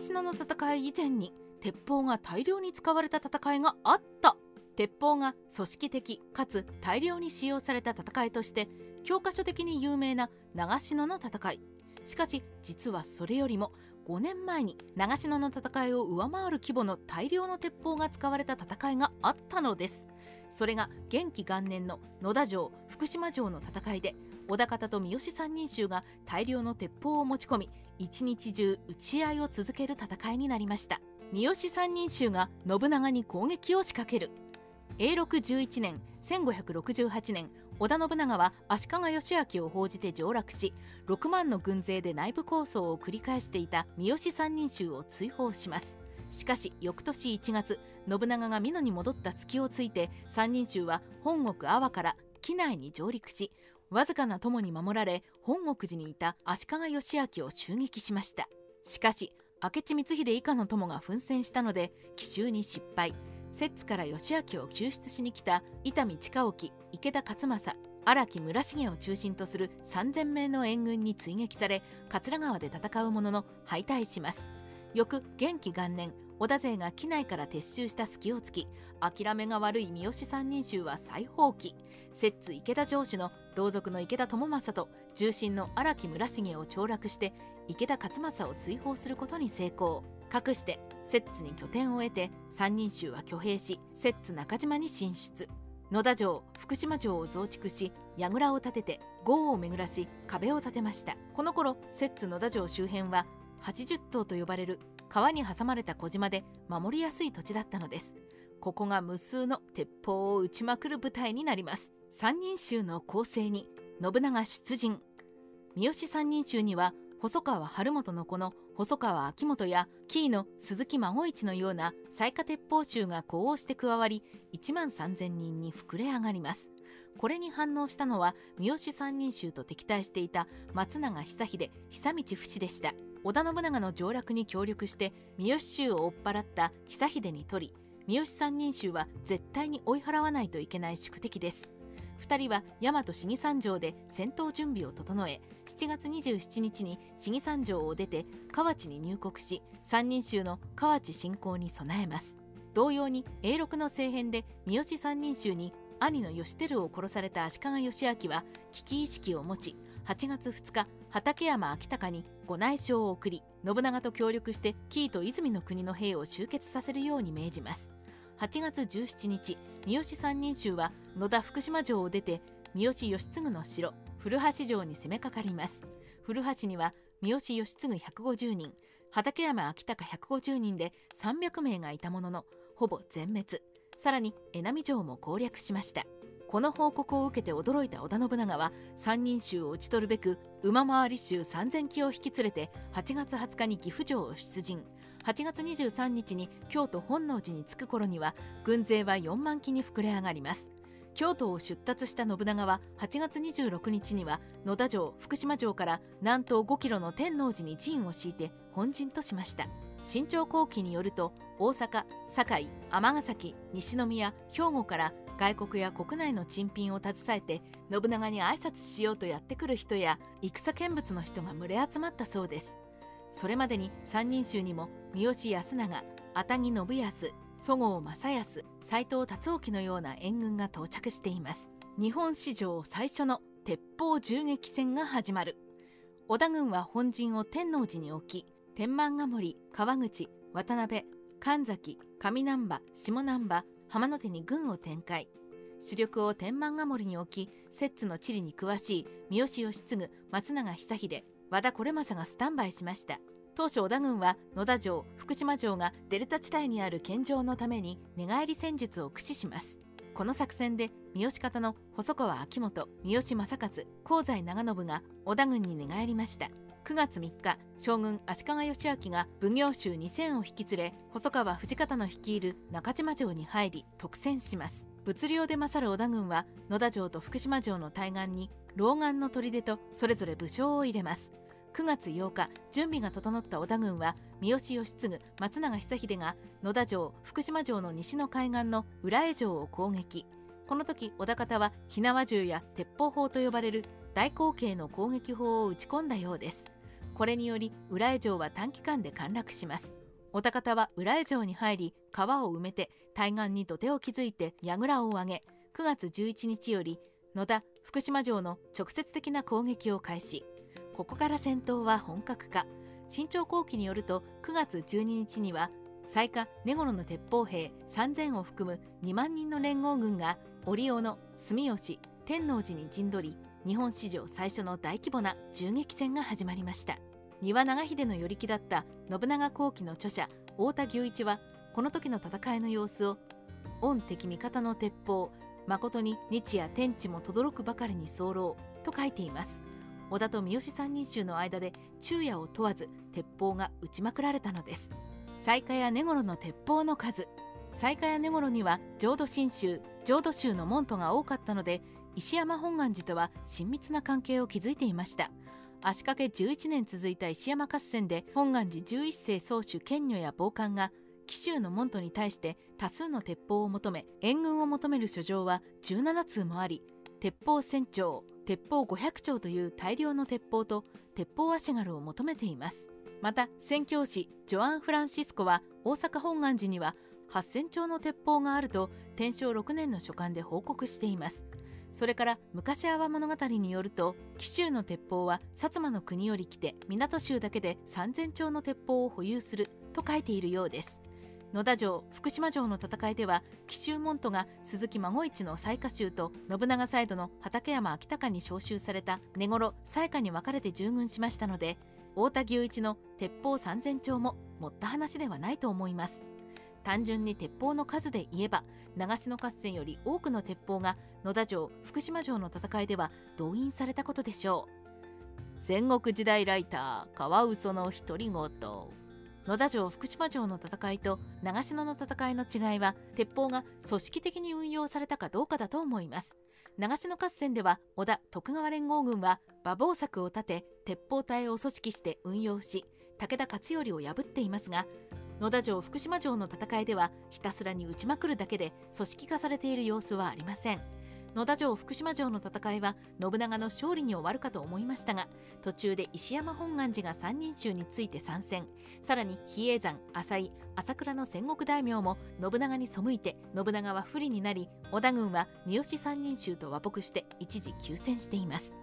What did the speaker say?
篠の戦い以前に鉄砲が大量に使われた戦いがあった。鉄砲が組織的かつ大量に使用された戦いとして教科書的に有名な長篠の戦い。しかし実はそれよりも5年前に長篠の戦いを上回る規模の大量の鉄砲が使われた戦いがあったのです。それが元気元年の野田城福島城の戦いで織田方と三好三人衆が大量の鉄砲を持ち込み一日中撃ち合いを続ける戦いになりました。三好三人衆が信長に攻撃を仕掛ける。永禄11年1568年織田信長は足利義昭を報じて上洛し6万の軍勢で内部抗争を繰り返していた三好三人衆を追放します。しかし翌年1月信長が美濃に戻った隙をついて三人衆は本国阿波から機内に上陸しわずかな友に守られ本国寺にいた足利義昭を襲撃しました。しかし明智光秀以下の友が奮戦したので奇襲に失敗。摂津から義昭を救出しに来た伊丹親興池田勝政荒木村重を中心とする3000名の援軍に追撃され桂川で戦うものの敗退します。翌元気元年織田勢が機内から撤収した隙を突き諦めが悪い三好三人衆は再放棄摂津池田城主の同族の池田智政と重臣の荒木村重を凋落して池田勝政を追放することに成功。かくして摂津に拠点を得て三人衆は挙兵し摂津中島に進出。野田城福島城を増築し櫓を建てて郷を巡らし壁を建てました。この頃摂津野田城周辺は80島と呼ばれる川に挟まれた小島で守りやすい土地だったのです。ここが無数の鉄砲を撃ちまくる舞台になります。三人衆の構成に信長出陣。三好三人衆には細川晴元の子の細川秋元や紀伊の鈴木孫一のような雑賀鉄砲衆が呼応して加わり1万3000人に膨れ上がります。これに反応したのは三好三人衆と敵対していた松永久秀久道不死でした。織田信長の上洛に協力して三好衆を追っ払った久秀に取り三好三人衆は絶対に追い払わないといけない宿敵です。2人は大和市議三条で戦闘準備を整え7月27日に市議三条を出て河内に入国し三人衆の河内侵攻に備えます。同様に永禄の政変で三好三人衆に兄の義輝を殺された足利義昭は危機意識を持ち8月2日畠山昭隆にご内証を送り信長と協力して紀伊と泉の国の兵を集結させるように命じます。8月17日三好三人衆は野田福島城を出て三好義継の城古橋城に攻めかかります。古橋には三好義継150人畠山昭隆150人で300名がいたもののほぼ全滅。さらに江波城も攻略しました。この報告を受けて驚いた織田信長は三人衆を討ち取るべく馬回り衆3000騎を引き連れて8月20日に岐阜城を出陣。8月23日に京都本能寺に着く頃には軍勢は4万機に膨れ上がります。京都を出立した信長は8月26日には野田城福島城から南東5キロの天王寺に陣を敷いて本陣としました。新潮後期によると大阪堺尼崎西宮兵庫から外国や国内の珍品を携えて信長に挨拶しようとやってくる人や戦見物の人が群れ集まったそうです。それまでに三人衆にも三好康長熱木信康十郷正康斎藤達興のような援軍が到着しています。日本史上最初の鉄砲銃撃戦が始まる。織田軍は本陣を天王寺に置き天満ヶ森川口渡辺神崎上難波下難波浜野手に軍を展開。主力を天満ヶ森に置き摂津の地理に詳しい三好義継松永久秀和田惟政がスタンバイしました。当初織田軍は野田城福島城がデルタ地帯にある献上のために寝返り戦術を駆使します。この作戦で三好方の細川秋元三好正勝香西長信が織田軍に寝返りました。9月3日将軍足利義昭が奉行衆2000を引き連れ細川藤方の率いる中島城に入り特戦します。物量で勝る織田軍は野田城と福島城の対岸に老眼の砦とそれぞれ武将を入れます。9月8日準備が整った織田軍は三好義継松永久秀が野田城福島城の西の海岸の浦江城を攻撃。この時織田方は火縄銃や鉄砲砲と呼ばれる大口径の攻撃砲を撃ち込んだようです。これにより浦江城は短期間で陥落します。お高方は浦江城に入り川を埋めて対岸に土手を築いて櫓を上げ9月11日より野田福島城の直接的な攻撃を開始。ここから戦闘は本格化。新潮後期によると9月12日には雑賀根頃の鉄砲兵3000を含む2万人の連合軍が折尾の住吉天王寺に陣取り日本史上最初の大規模な銃撃戦が始まりました。丹羽長秀の寄り気だった信長後期の著者太田牛一はこの時の戦いの様子を御敵味方の鉄砲誠に日夜天地も轟くばかりに候と書いています。織田と三好三人衆の間で昼夜を問わず鉄砲が撃ちまくられたのです。雑賀や根頃の鉄砲の数雑賀や根頃には浄土真宗浄土宗の門徒が多かったので石山本願寺とは親密な関係を築いていました。足掛け11年続いた石山合戦で本願寺11世宗主賢女や暴漢が紀州の門徒に対して多数の鉄砲を求め援軍を求める書状は17通もあり鉄砲1000丁鉄砲500丁という大量の鉄砲と鉄砲足軽を求めています。また宣教師ジョアン・フランシスコは大阪本願寺には8000丁の鉄砲があると天正6年の書簡で報告しています。それから昔阿波物語によると紀州の鉄砲は薩摩の国より来て港州だけで3000丁の鉄砲を保有すると書いているようです。野田城福島城の戦いでは紀州門徒が鈴木孫一の雑賀衆と信長サイドの畠山昭隆に召集された根頃雑賀に分かれて従軍しましたので太田牛一の鉄砲3000丁も持った話ではないと思います。単純に鉄砲の数で言えば長篠合戦より多くの鉄砲が野田城福島城の戦いでは動員されたことでしょう。戦国時代ライターカワウソの独り言。野田城福島城の戦いと長篠の戦いの違いは鉄砲が組織的に運用されたかどうかだと思います。長篠合戦では織田徳川連合軍は馬防柵を立て鉄砲隊を組織して運用し武田勝頼を破っていますが野田城福島城の戦いではひたすらに撃ちまくるだけで組織化されている様子はありません。野田城福島城の戦いは信長の勝利に終わるかと思いましたが途中で石山本願寺が三人衆について参戦。さらに比叡山浅井朝倉の戦国大名も信長に背いて信長は不利になり織田軍は三好三人衆と和睦して一時休戦しています。